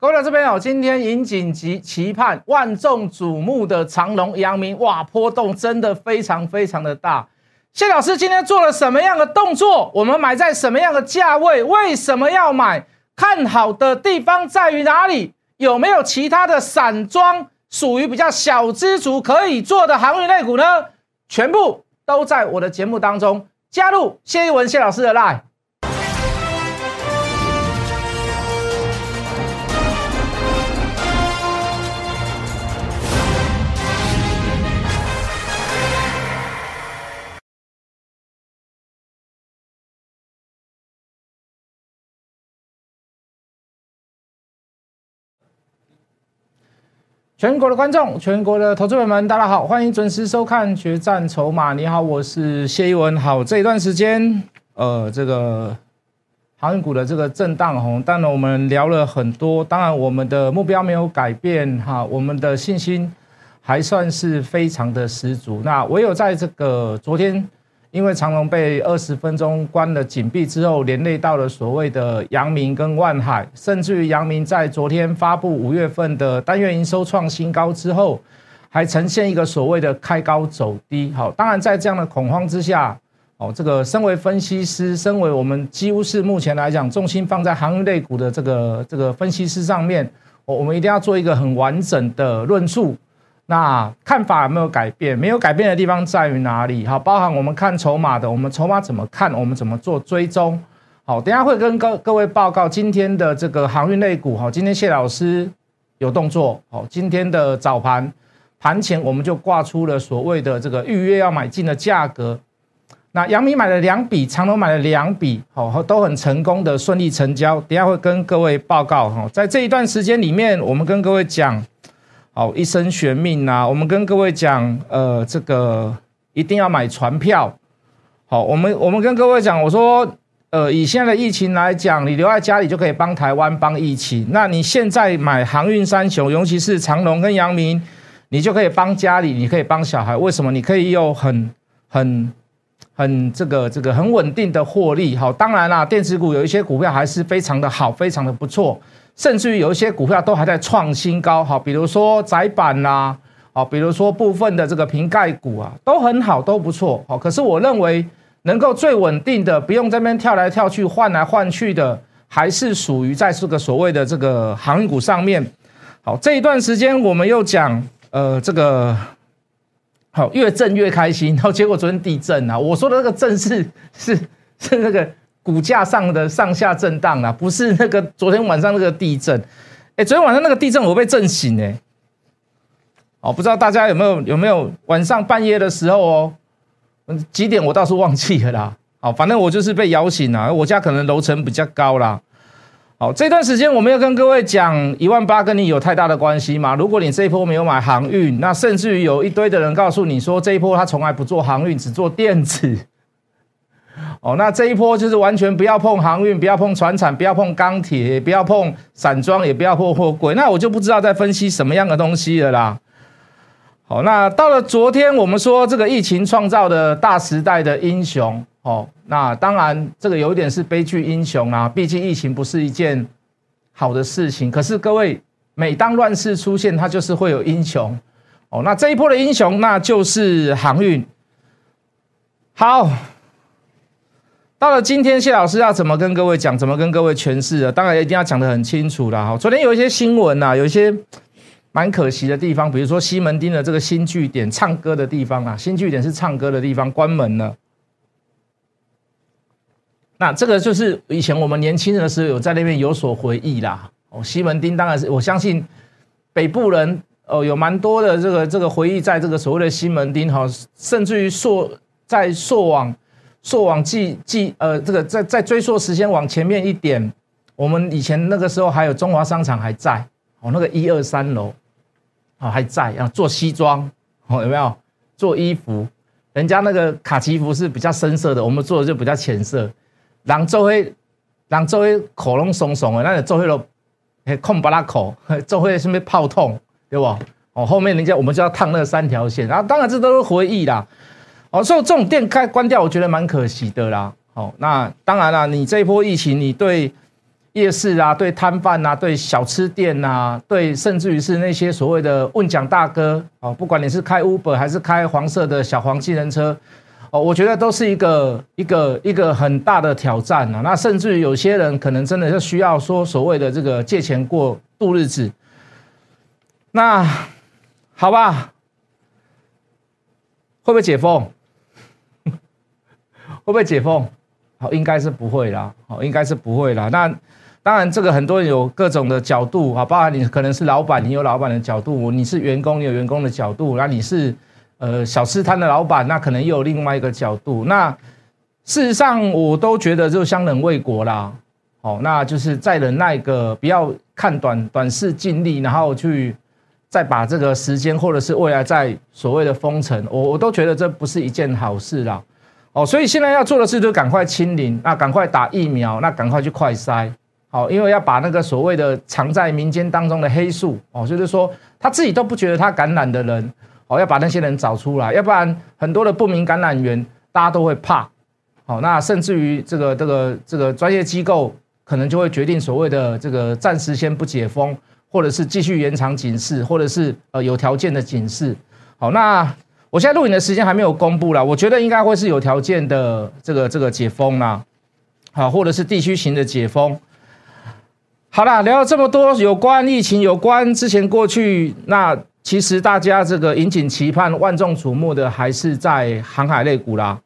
各位这边有今天引颈期期盼、万众瞩目的长隆、阳明，哇，波动真的非常非常的大。谢老师今天做了什么样的动作？我们买在什么样的价位？为什么要买？看好的地方在于哪里？有没有其他的散装属于比较小资族可以做的航运类股呢？全部都在我的节目当中。加入谢一文谢老师的 line。全国的观众，全国的投资者们，大家好，欢迎准时收看《决战筹码》。你好，我是谢一文。好，这一段时间，呃，这个航运股的这个震荡，红，当然我们聊了很多，当然我们的目标没有改变，哈，我们的信心还算是非常的十足。那唯有在这个昨天。因为长隆被二十分钟关了紧闭之后，连累到了所谓的阳明跟万海，甚至于阳明在昨天发布五月份的单月营收创新高之后，还呈现一个所谓的开高走低。好，当然在这样的恐慌之下，哦，这个身为分析师，身为我们几乎是目前来讲重心放在航运类股的这个这个分析师上面，我我们一定要做一个很完整的论述。那看法有没有改变？没有改变的地方在于哪里？好，包含我们看筹码的，我们筹码怎么看？我们怎么做追踪？好，等下会跟各各位报告今天的这个航运类股。哈，今天谢老师有动作。好，今天的早盘盘前我们就挂出了所谓的这个预约要买进的价格。那杨明买了两笔，长隆买了两笔，好，都很成功的顺利成交。等下会跟各位报告。哈，在这一段时间里面，我们跟各位讲。好，一生悬命呐！我们跟各位讲，呃，这个一定要买船票。好，我们我们跟各位讲，我说，呃，以现在的疫情来讲，你留在家里就可以帮台湾帮疫情。那你现在买航运三雄，尤其是长隆跟阳明，你就可以帮家里，你可以帮小孩。为什么？你可以有很很很这个这个很稳定的获利。好，当然啦，电子股有一些股票还是非常的好，非常的不错。甚至于有一些股票都还在创新高，好，比如说窄板啦，好，比如说部分的这个瓶盖股啊，都很好，都不错，好。可是我认为能够最稳定的，不用这边跳来跳去、换来换去的，还是属于在这个所谓的这个航运股上面。好，这一段时间我们又讲，呃，这个好越震越开心，然后结果昨天地震啊，我说的那个震是是是那个。股价上的上下震荡啊，不是那个昨天晚上那个地震，哎，昨天晚上那个地震我被震醒哎，哦，不知道大家有没有有没有晚上半夜的时候哦，几点我倒是忘记了啦，好，反正我就是被摇醒了，我家可能楼层比较高啦，好，这段时间我们要跟各位讲一万八跟你有太大的关系吗？如果你这一波没有买航运，那甚至于有一堆的人告诉你说这一波他从来不做航运，只做电子。哦，那这一波就是完全不要碰航运，不要碰船产，不要碰钢铁，不要碰散装，也不要碰货柜。那我就不知道在分析什么样的东西了啦。好，那到了昨天，我们说这个疫情创造的大时代的英雄，哦，那当然这个有一点是悲剧英雄啊。毕竟疫情不是一件好的事情。可是各位，每当乱世出现，它就是会有英雄。哦，那这一波的英雄，那就是航运。好。到了今天，谢老师要怎么跟各位讲？怎么跟各位诠释的？当然一定要讲得很清楚了哈。昨天有一些新闻呐，有一些蛮可惜的地方，比如说西门町的这个新据点唱歌的地方啊，新据点是唱歌的地方，关门了。那这个就是以前我们年轻的时候有在那边有所回忆啦。哦，西门町当然是我相信北部人哦有蛮多的这个这个回忆，在这个所谓的西门町哈，甚至于溯在溯往。溯往记记呃，这个再再追溯时间往前面一点，我们以前那个时候还有中华商场还在哦，那个一二三楼啊还在啊，做西装哦有没有做衣服？人家那个卡其服是比较深色的，我们做的就比较浅色。让周围让周围口拢松松的，那个周围都空巴拉口，周围是不是泡痛对不？哦，后面人家我们就要烫那三条线，然后当然这都是回忆啦。哦，所以这种店开关掉，我觉得蛮可惜的啦。好，那当然了，你这一波疫情，你对夜市啊，对摊贩啊，对小吃店啊，对甚至于是那些所谓的问奖大哥哦，不管你是开 Uber 还是开黄色的小黄机人车哦，我觉得都是一个一个一个很大的挑战啊。那甚至于有些人可能真的是需要说所谓的这个借钱过度日子。那好吧，会不会解封？会不会解封？好，应该是不会啦。好，应该是不会啦。那当然，这个很多人有各种的角度啊，包含你可能是老板，你有老板的角度；你是员工，你有员工的角度；那你是呃小吃摊的老板，那可能又有另外一个角度。那事实上，我都觉得就相忍为国啦。好，那就是再忍耐个，不要看短短视尽力，然后去。再把这个时间，或者是未来在所谓的封城，我我都觉得这不是一件好事啦。哦，所以现在要做的事就是赶快清零，那赶快打疫苗，那赶快去快筛，好，因为要把那个所谓的藏在民间当中的黑数，哦，就是说他自己都不觉得他感染的人，哦，要把那些人找出来，要不然很多的不明感染源大家都会怕，好，那甚至于这个这个这个专业机构可能就会决定所谓的这个暂时先不解封。或者是继续延长警示，或者是呃有条件的警示。好，那我现在录影的时间还没有公布了，我觉得应该会是有条件的这个这个解封啦，好，或者是地区型的解封。好了，聊了这么多有关疫情、有关之前过去，那其实大家这个引颈期盼、万众瞩目的还是在航海类股啦。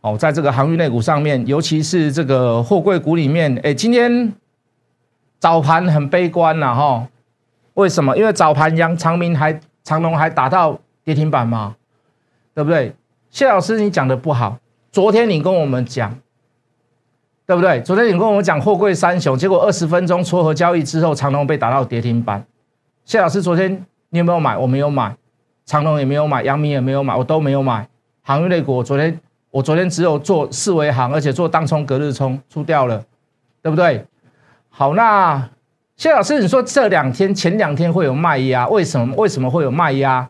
哦，在这个航运类股上面，尤其是这个货柜股里面，哎，今天早盘很悲观了哈。为什么？因为早盘阳长明还长龙还打到跌停板嘛，对不对？谢老师，你讲的不好。昨天你跟我们讲，对不对？昨天你跟我们讲货柜三雄，结果二十分钟撮合交易之后，长隆被打到跌停板。谢老师，昨天你有没有买？我没有买，长隆也没有买，阳明也没有买，我都没有买。航运类股，我昨天我昨天只有做四维行，而且做当冲隔日冲出掉了，对不对？好，那。谢老师，你说这两天前两天会有卖压，为什么？为什么会有卖压？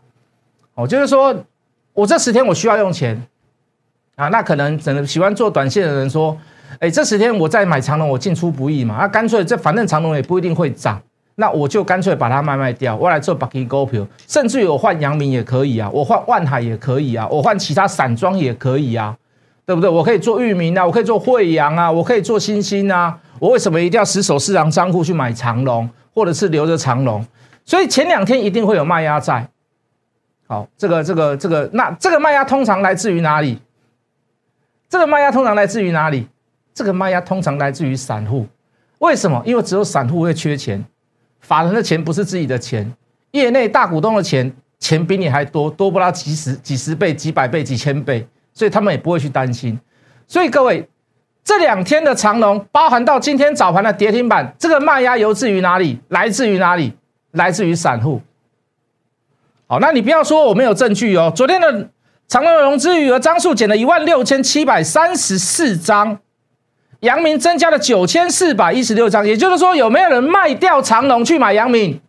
哦，就是说我这十天我需要用钱啊，那可能整个喜欢做短线的人说，哎，这十天我在买长龙，我进出不易嘛，那干脆这反正长龙也不一定会涨，那我就干脆把它卖卖掉，我来做 b u c k y go 票，甚至于我换阳明也可以啊，我换万海也可以啊，我换其他散装也可以啊，对不对？我可以做域名啊，我可以做惠阳啊，我可以做新兴啊。我为什么一定要死守市场仓库去买长龙，或者是留着长龙？所以前两天一定会有卖压在。好，这个、这个、这个，那这个卖压通常来自于哪里？这个卖压通常来自于哪里？这个卖压通常来自于散户。为什么？因为只有散户会缺钱，法人的钱不是自己的钱，业内大股东的钱，钱比你还多多不到几十、几十倍、几百倍、几千倍，所以他们也不会去担心。所以各位。这两天的长龙，包含到今天早盘的跌停板，这个卖压由自于哪里？来自于哪里？来自于散户。好，那你不要说我没有证据哦。昨天的长隆融资余额张数减了一万六千七百三十四张，阳明增加了九千四百一十六张，也就是说，有没有人卖掉长隆去买阳明？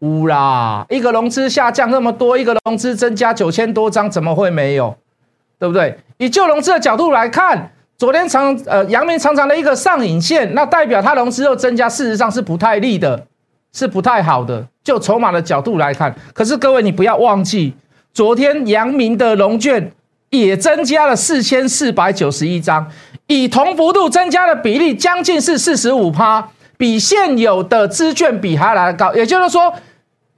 无啦，一个融资下降那么多，一个融资增加九千多张，怎么会没有？对不对？以旧融资的角度来看。昨天长呃阳明长长的一个上影线，那代表它融资又增加，事实上是不太利的，是不太好的。就筹码的角度来看，可是各位你不要忘记，昨天阳明的融券也增加了四千四百九十一张，以同幅度增加的比例将近是四十五趴，比现有的资券比还来得高。也就是说，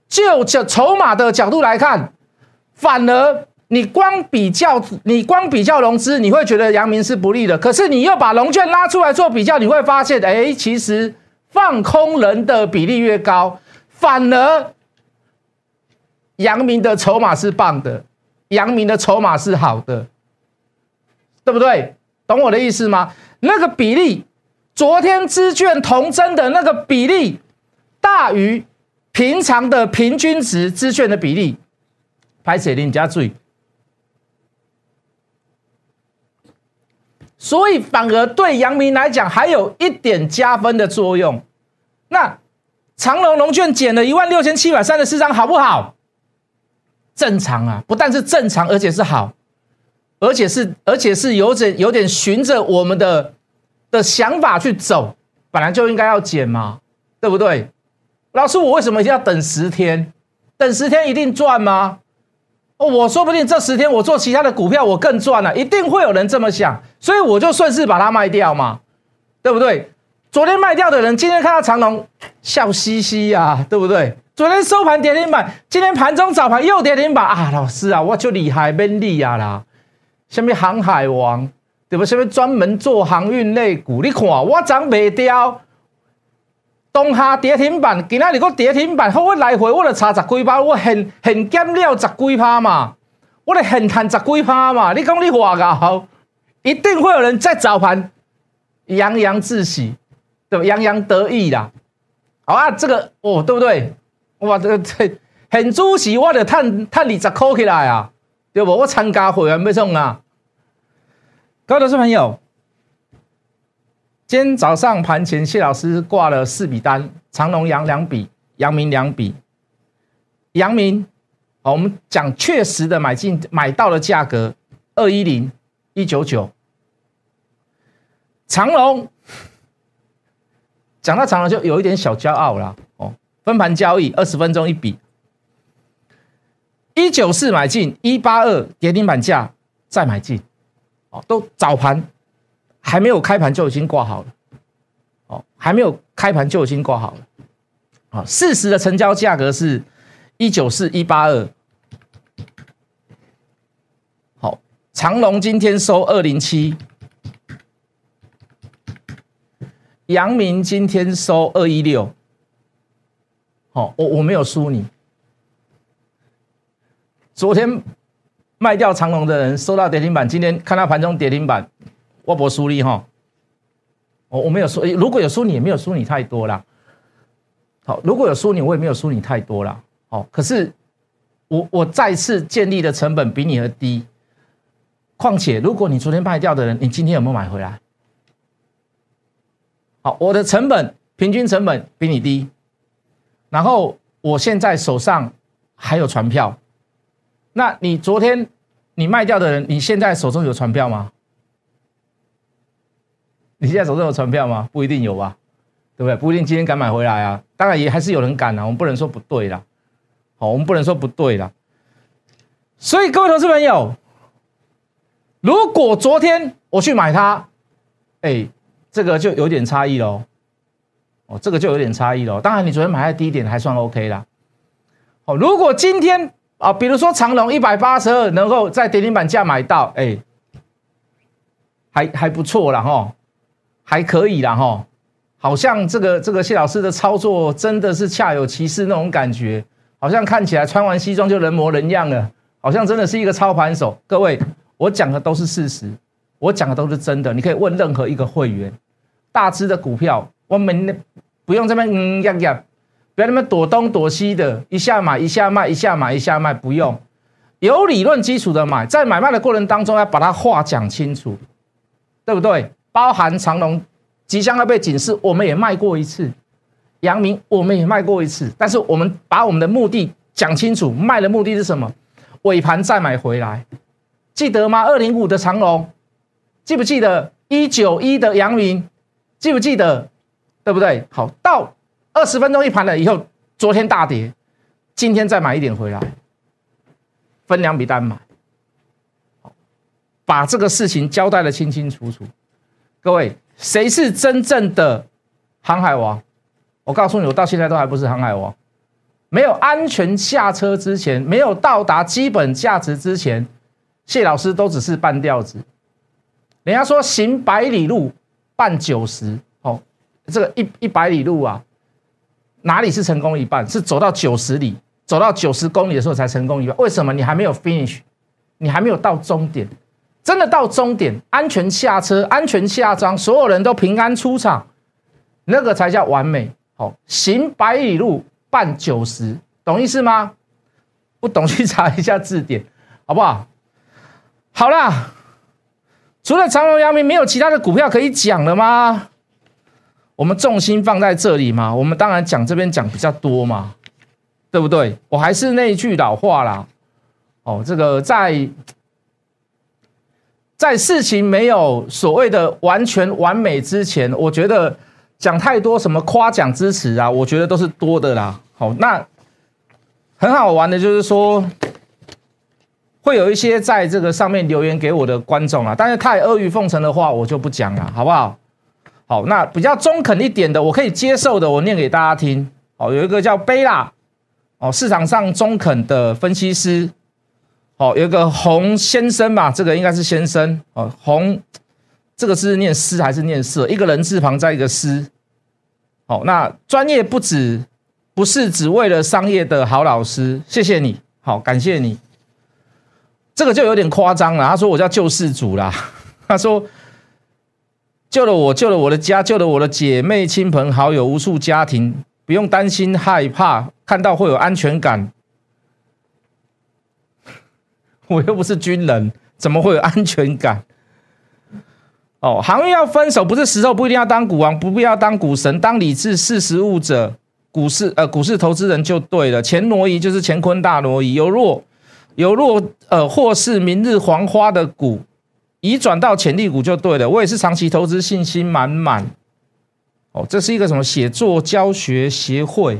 就这筹码的角度来看，反而。你光比较，你光比较融资，你会觉得阳明是不利的。可是你又把龙券拉出来做比较，你会发现，哎，其实放空人的比例越高，反而阳明的筹码是棒的，阳明的筹码是好的，对不对？懂我的意思吗？那个比例，昨天资券同增的那个比例大于平常的平均值资券的比例，拍写令加注意。所以反而对阳明来讲还有一点加分的作用。那长隆龙券减了一万六千七百三十四张，好不好？正常啊，不但是正常，而且是好，而且是而且是有点有点循着我们的的想法去走。本来就应该要减嘛，对不对？老师，我为什么一定要等十天？等十天一定赚吗？我说不定这十天我做其他的股票我更赚了，一定会有人这么想，所以我就顺势把它卖掉嘛，对不对？昨天卖掉的人，今天看到长龙笑嘻嘻呀，对不对？昨天收盘跌停板，今天盘中早盘又跌停板啊！老师啊，我就厉害，变厉啊啦！下面航海王对不？下面专门做航运类股，你看我涨未掉。东下跌停板，今仔日个跌停板，好，我来回我就差十几趴，我现现减了十几趴嘛，我咧现赚十几趴嘛。你讲你话好，一定会有人在早盘洋洋自喜，对吧？洋洋得意啦。好啊，这个哦，对不对？哇，这个这很主席，我就赚赚二十块起来啊，对不？我参加会员要送啊。各位投资朋友。今天早上盘前，谢老师挂了四笔单，长隆、阳两笔，阳明两笔。阳明，我们讲确实的买进买到的价格二一零一九九。长隆，讲到长隆就有一点小骄傲了哦。分盘交易二十分钟一笔，一九四买进，一八二跌停板价再买进，哦，都早盘。还没有开盘就已经挂好了，哦，还没有开盘就已经挂好了，啊，事实的成交价格是一九四一八二，好，长隆今天收二零七，阳明今天收二一六，好，我我没有输你，昨天卖掉长隆的人收到跌停板，今天看到盘中跌停板。我不输你哈，我我没有输，如果有输你也没有输你太多啦。好，如果有输你，我也没有输你太多啦。好，可是我我再次建立的成本比你的低。况且，如果你昨天卖掉的人，你今天有没有买回来？好，我的成本平均成本比你低，然后我现在手上还有船票。那你昨天你卖掉的人，你现在手中有船票吗？你现在手上有船票吗？不一定有吧，对不对？不一定今天敢买回来啊。当然也还是有人敢啊，我们不能说不对啦。好，我们不能说不对啦。所以各位投资朋友，如果昨天我去买它，哎，这个就有点差异喽。哦，这个就有点差异喽。当然，你昨天买在低点还算 OK 啦。哦，如果今天啊，比如说长隆一百八十二能够在跌停板价买到，哎，还还不错了哈。还可以啦哈，好像这个这个谢老师的操作真的是恰有其事那种感觉，好像看起来穿完西装就人模人样了，好像真的是一个操盘手。各位，我讲的都是事实，我讲的都是真的，你可以问任何一个会员，大只的股票，我们不用这边嗯呀呀，不要那么躲东躲西的，一下买一下卖，一下买一下卖，不用，有理论基础的买，在买卖的过程当中要把它话讲清楚，对不对？包含长隆即将要被警示，我们也卖过一次；阳明我们也卖过一次。但是我们把我们的目的讲清楚，卖的目的是什么？尾盘再买回来，记得吗？二零五的长隆，记不记得？一九一的阳明，记不记得？对不对？好，到二十分钟一盘了以后，昨天大跌，今天再买一点回来，分两笔单买，把这个事情交代的清清楚楚。各位，谁是真正的航海王？我告诉你，我到现在都还不是航海王。没有安全下车之前，没有到达基本价值之前，谢老师都只是半吊子。人家说行百里路，半九十。哦，这个一一百里路啊，哪里是成功一半？是走到九十里，走到九十公里的时候才成功一半。为什么？你还没有 finish，你还没有到终点。真的到终点，安全下车，安全下庄，所有人都平安出场，那个才叫完美。好，行百里路，半九十，懂意思吗？不懂去查一下字典，好不好？好啦，除了长隆、阳明，没有其他的股票可以讲了吗？我们重心放在这里嘛，我们当然讲这边讲比较多嘛，对不对？我还是那一句老话啦，哦，这个在。在事情没有所谓的完全完美之前，我觉得讲太多什么夸奖支持啊，我觉得都是多的啦。好，那很好玩的就是说，会有一些在这个上面留言给我的观众啊，但是太阿谀奉承的话，我就不讲了，好不好？好，那比较中肯一点的，我可以接受的，我念给大家听。哦，有一个叫贝拉，哦，市场上中肯的分析师。哦，有个洪先生吧，这个应该是先生。哦，洪，这个是念诗还是念色？一个人字旁在一个诗。好，那专业不止，不是只为了商业的好老师。谢谢你，好，感谢你。这个就有点夸张了。他说我叫救世主啦。他说救了我，救了我的家，救了我的姐妹、亲朋好友，无数家庭不用担心害怕，看到会有安全感。我又不是军人，怎么会有安全感？哦，行业要分手，不是时候不一定要当股王，不必要当股神，当理智识时务者，股市呃股市投资人就对了。钱挪移就是乾坤大挪移，由弱由弱呃或是明日黄花的股，移转到潜力股就对了。我也是长期投资，信心满满。哦，这是一个什么写作教学协会？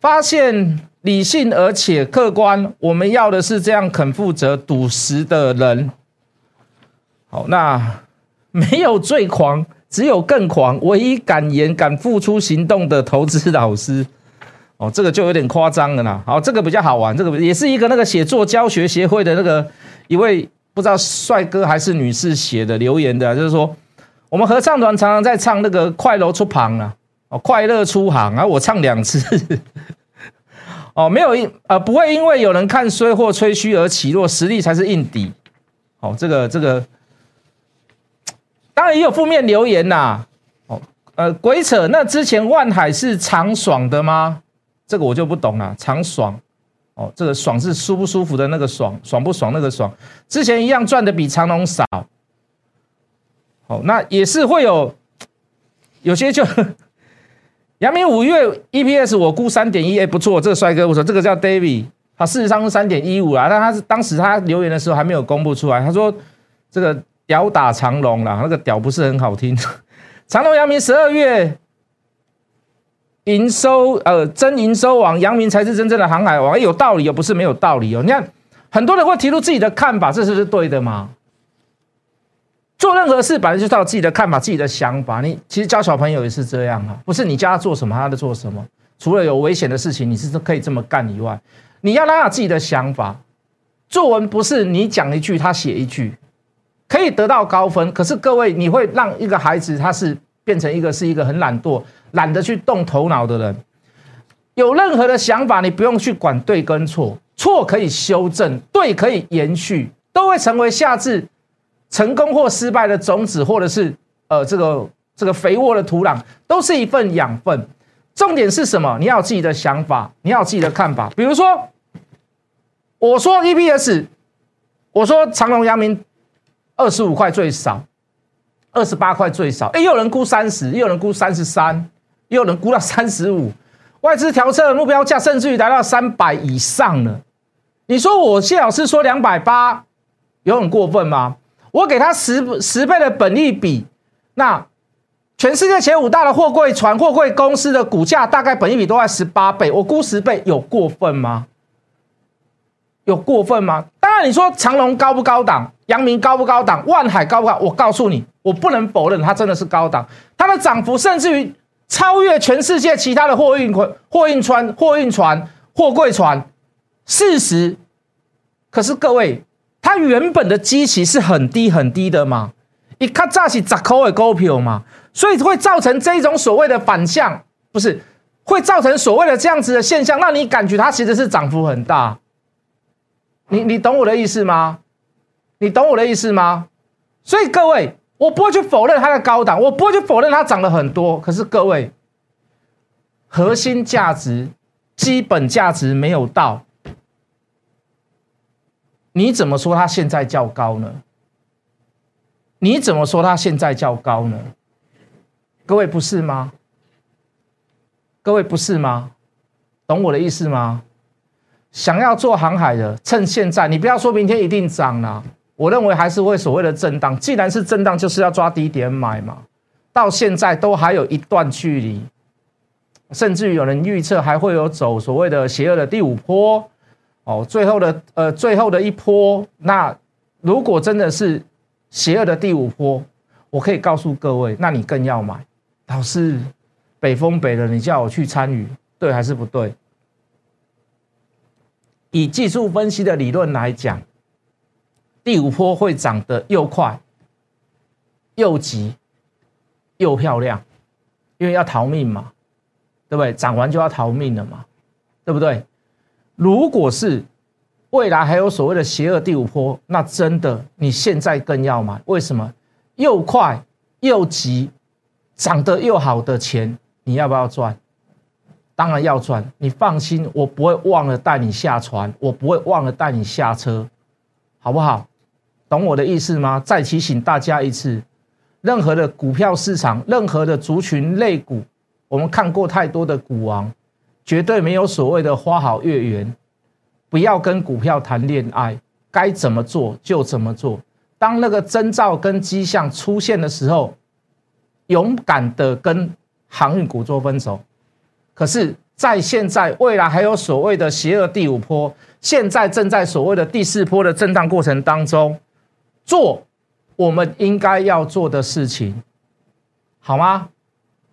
发现。理性而且客观，我们要的是这样肯负责、笃实的人。好，那没有最狂，只有更狂。唯一敢言、敢付出行动的投资老师。哦，这个就有点夸张了啦。好，这个比较好玩，这个也是一个那个写作教学协会的那个一位不知道帅哥还是女士写的留言的，就是说我们合唱团常常在唱那个快乐出旁啊，哦，快乐出行啊，我唱两次。哦，没有因呃，不会因为有人看衰或吹嘘而起落，实力才是硬底。哦，这个这个，当然也有负面留言呐。哦，呃，鬼扯，那之前万海是长爽的吗？这个我就不懂了。长爽，哦，这个爽是舒不舒服的那个爽，爽不爽那个爽。之前一样赚的比长隆少。哦，那也是会有，有些就。阳明五月 EPS 我估三点一，哎，不错，这个帅哥，我说这个叫 David，他事实上是三点一五啦，但他是当时他留言的时候还没有公布出来，他说这个屌打长龙啦，那个屌不是很好听。长隆阳明十二月营收，呃，真营收王，阳明才是真正的航海王，有道理又，不是没有道理哦。你看很多人会提出自己的看法，这是不是对的吗？做任何事本来就是要自己的看法、自己的想法。你其实教小朋友也是这样啊，不是你教他做什么，他在做什么。除了有危险的事情，你是可以这么干以外，你要让他自己的想法。作文不是你讲一句，他写一句，可以得到高分。可是各位，你会让一个孩子他是变成一个是一个很懒惰、懒得去动头脑的人。有任何的想法，你不用去管对跟错，错可以修正，对可以延续，都会成为下次。成功或失败的种子，或者是呃这个这个肥沃的土壤，都是一份养分。重点是什么？你要有自己的想法，你要有自己的看法。比如说，我说 EPS，我说长隆、阳明二十五块最少，二十八块最少。哎，有人估三十，也有人估三十三，也有人估到三十五。外资调测的目标价甚至于达到三百以上了。你说我谢老师说两百八，有很过分吗？我给他十十倍的本利比，那全世界前五大的货柜船、货柜公司的股价大概本利比都在十八倍，我估十倍有过分吗？有过分吗？当然，你说长隆高不高档，阳明高不高档，万海高不高？我告诉你，我不能否认它真的是高档，它的涨幅甚至于超越全世界其他的货运船、货运船、货运船、货柜船。事实，可是各位。它原本的基期是很低很低的嘛，一看乍起砸口的股票嘛，所以会造成这种所谓的反向，不是会造成所谓的这样子的现象，让你感觉它其实是涨幅很大。你你懂我的意思吗？你懂我的意思吗？所以各位，我不会去否认它的高档，我不会去否认它涨了很多，可是各位，核心价值、基本价值没有到。你怎么说它现在较高呢？你怎么说它现在较高呢？各位不是吗？各位不是吗？懂我的意思吗？想要做航海的，趁现在，你不要说明天一定涨了。我认为还是会所谓的震荡，既然是震荡，就是要抓低点买嘛。到现在都还有一段距离，甚至于有人预测还会有走所谓的邪恶的第五波，哦，最后的呃最后的一波。那如果真的是邪恶的第五波，我可以告诉各位，那你更要买。老师，北风北了，你叫我去参与，对还是不对？以技术分析的理论来讲，第五波会涨得又快又急。又漂亮，因为要逃命嘛，对不对？涨完就要逃命了嘛，对不对？如果是未来还有所谓的邪恶第五波，那真的你现在更要买。为什么？又快又急，涨得又好的钱，你要不要赚？当然要赚。你放心，我不会忘了带你下船，我不会忘了带你下车，好不好？懂我的意思吗？再提醒大家一次。任何的股票市场，任何的族群类股，我们看过太多的股王，绝对没有所谓的花好月圆。不要跟股票谈恋爱，该怎么做就怎么做。当那个征兆跟迹象出现的时候，勇敢的跟航运股做分手。可是，在现在未来还有所谓的邪恶第五波，现在正在所谓的第四波的震荡过程当中做。我们应该要做的事情，好吗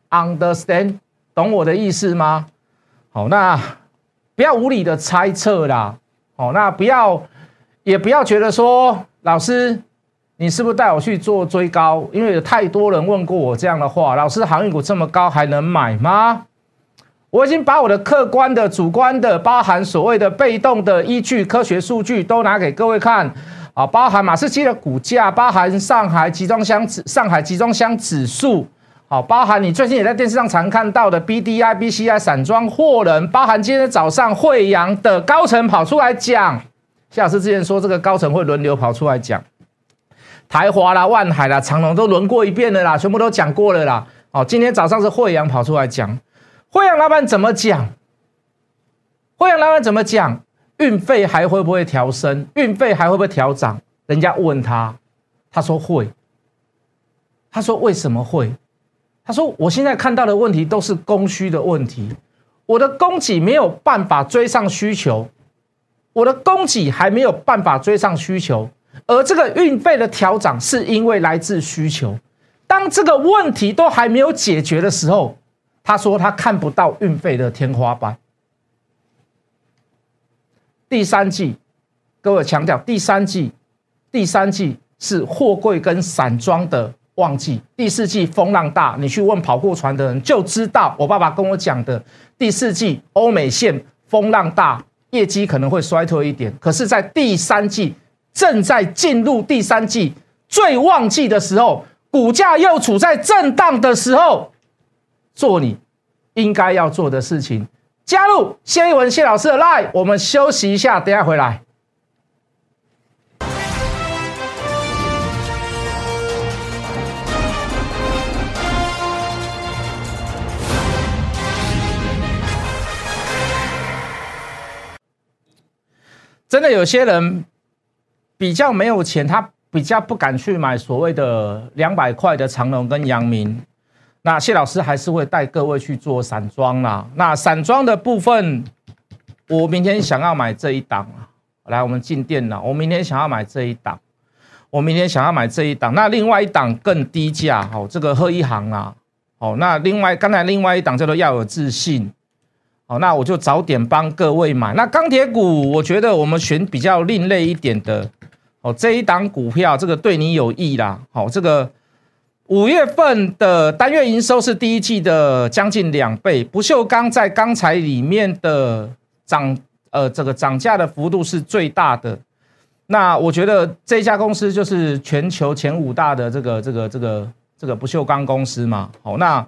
？Understand，懂我的意思吗？好，那不要无理的猜测啦。哦，那不要，也不要觉得说，老师，你是不是带我去做追高？因为有太多人问过我这样的话，老师，航运股这么高还能买吗？我已经把我的客观的、主观的，包含所谓的被动的依据、科学数据都拿给各位看。啊，包含马士基的股价，包含上海集装箱指上海集装箱指数，好，包含你最近也在电视上常看到的 B D I B C I 散装货人，包含今天早上惠阳的高层跑出来讲，谢老师之前说这个高层会轮流跑出来讲，台华啦、万海啦、长隆都轮过一遍了啦，全部都讲过了啦。哦，今天早上是惠阳跑出来讲，惠阳老板怎么讲？惠阳老板怎么讲？运费还会不会调升？运费还会不会调涨？人家问他，他说会。他说为什么会？他说我现在看到的问题都是供需的问题，我的供给没有办法追上需求，我的供给还没有办法追上需求，而这个运费的调整是因为来自需求。当这个问题都还没有解决的时候，他说他看不到运费的天花板。第三季，各位强调，第三季，第三季是货柜跟散装的旺季。第四季风浪大，你去问跑过船的人就知道。我爸爸跟我讲的，第四季欧美线风浪大，业绩可能会衰退一点。可是，在第三季正在进入第三季最旺季的时候，股价又处在震荡的时候，做你应该要做的事情。加入谢一文谢老师的 line，我们休息一下，等下回来。真的有些人比较没有钱，他比较不敢去买所谓的两百块的长隆跟阳明。那谢老师还是会带各位去做散装啦。那散装的部分，我明天想要买这一档啊。来，我们进电脑。我明天想要买这一档，我明天想要买这一档。那另外一档更低价，好，这个贺一航啊，好，那另外刚才另外一档叫做要有自信，好，那我就早点帮各位买。那钢铁股，我觉得我们选比较另类一点的，哦，这一档股票，这个对你有益啦，好，这个。五月份的单月营收是第一季的将近两倍，不锈钢在钢材里面的涨，呃，这个涨价的幅度是最大的。那我觉得这家公司就是全球前五大的这个这个这个这个不锈钢公司嘛。好，那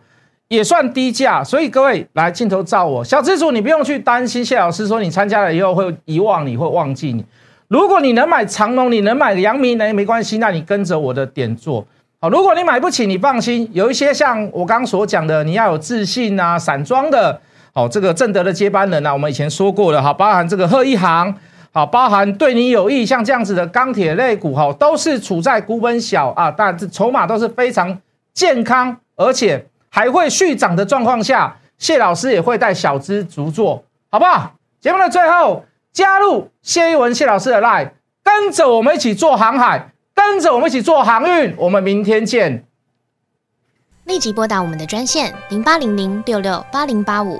也算低价，所以各位来镜头照我，小资主你不用去担心谢老师说你参加了以后会遗忘你会忘记你。如果你能买长隆，你能买阳明，那没关系，那你跟着我的点做。好，如果你买不起，你放心，有一些像我刚刚所讲的，你要有自信啊，散装的，好，这个正德的接班人啊，我们以前说过了，哈，包含这个贺一航，好，包含对你有益，像这样子的钢铁类股，哈，都是处在股本小啊，但筹码都是非常健康，而且还会续涨的状况下，谢老师也会带小资足做，好不好？节目的最后，加入谢一文谢老师的 line，跟着我们一起做航海，跟着我们一起做航运，我们明天见。立即拨打我们的专线零八零零六六八零八五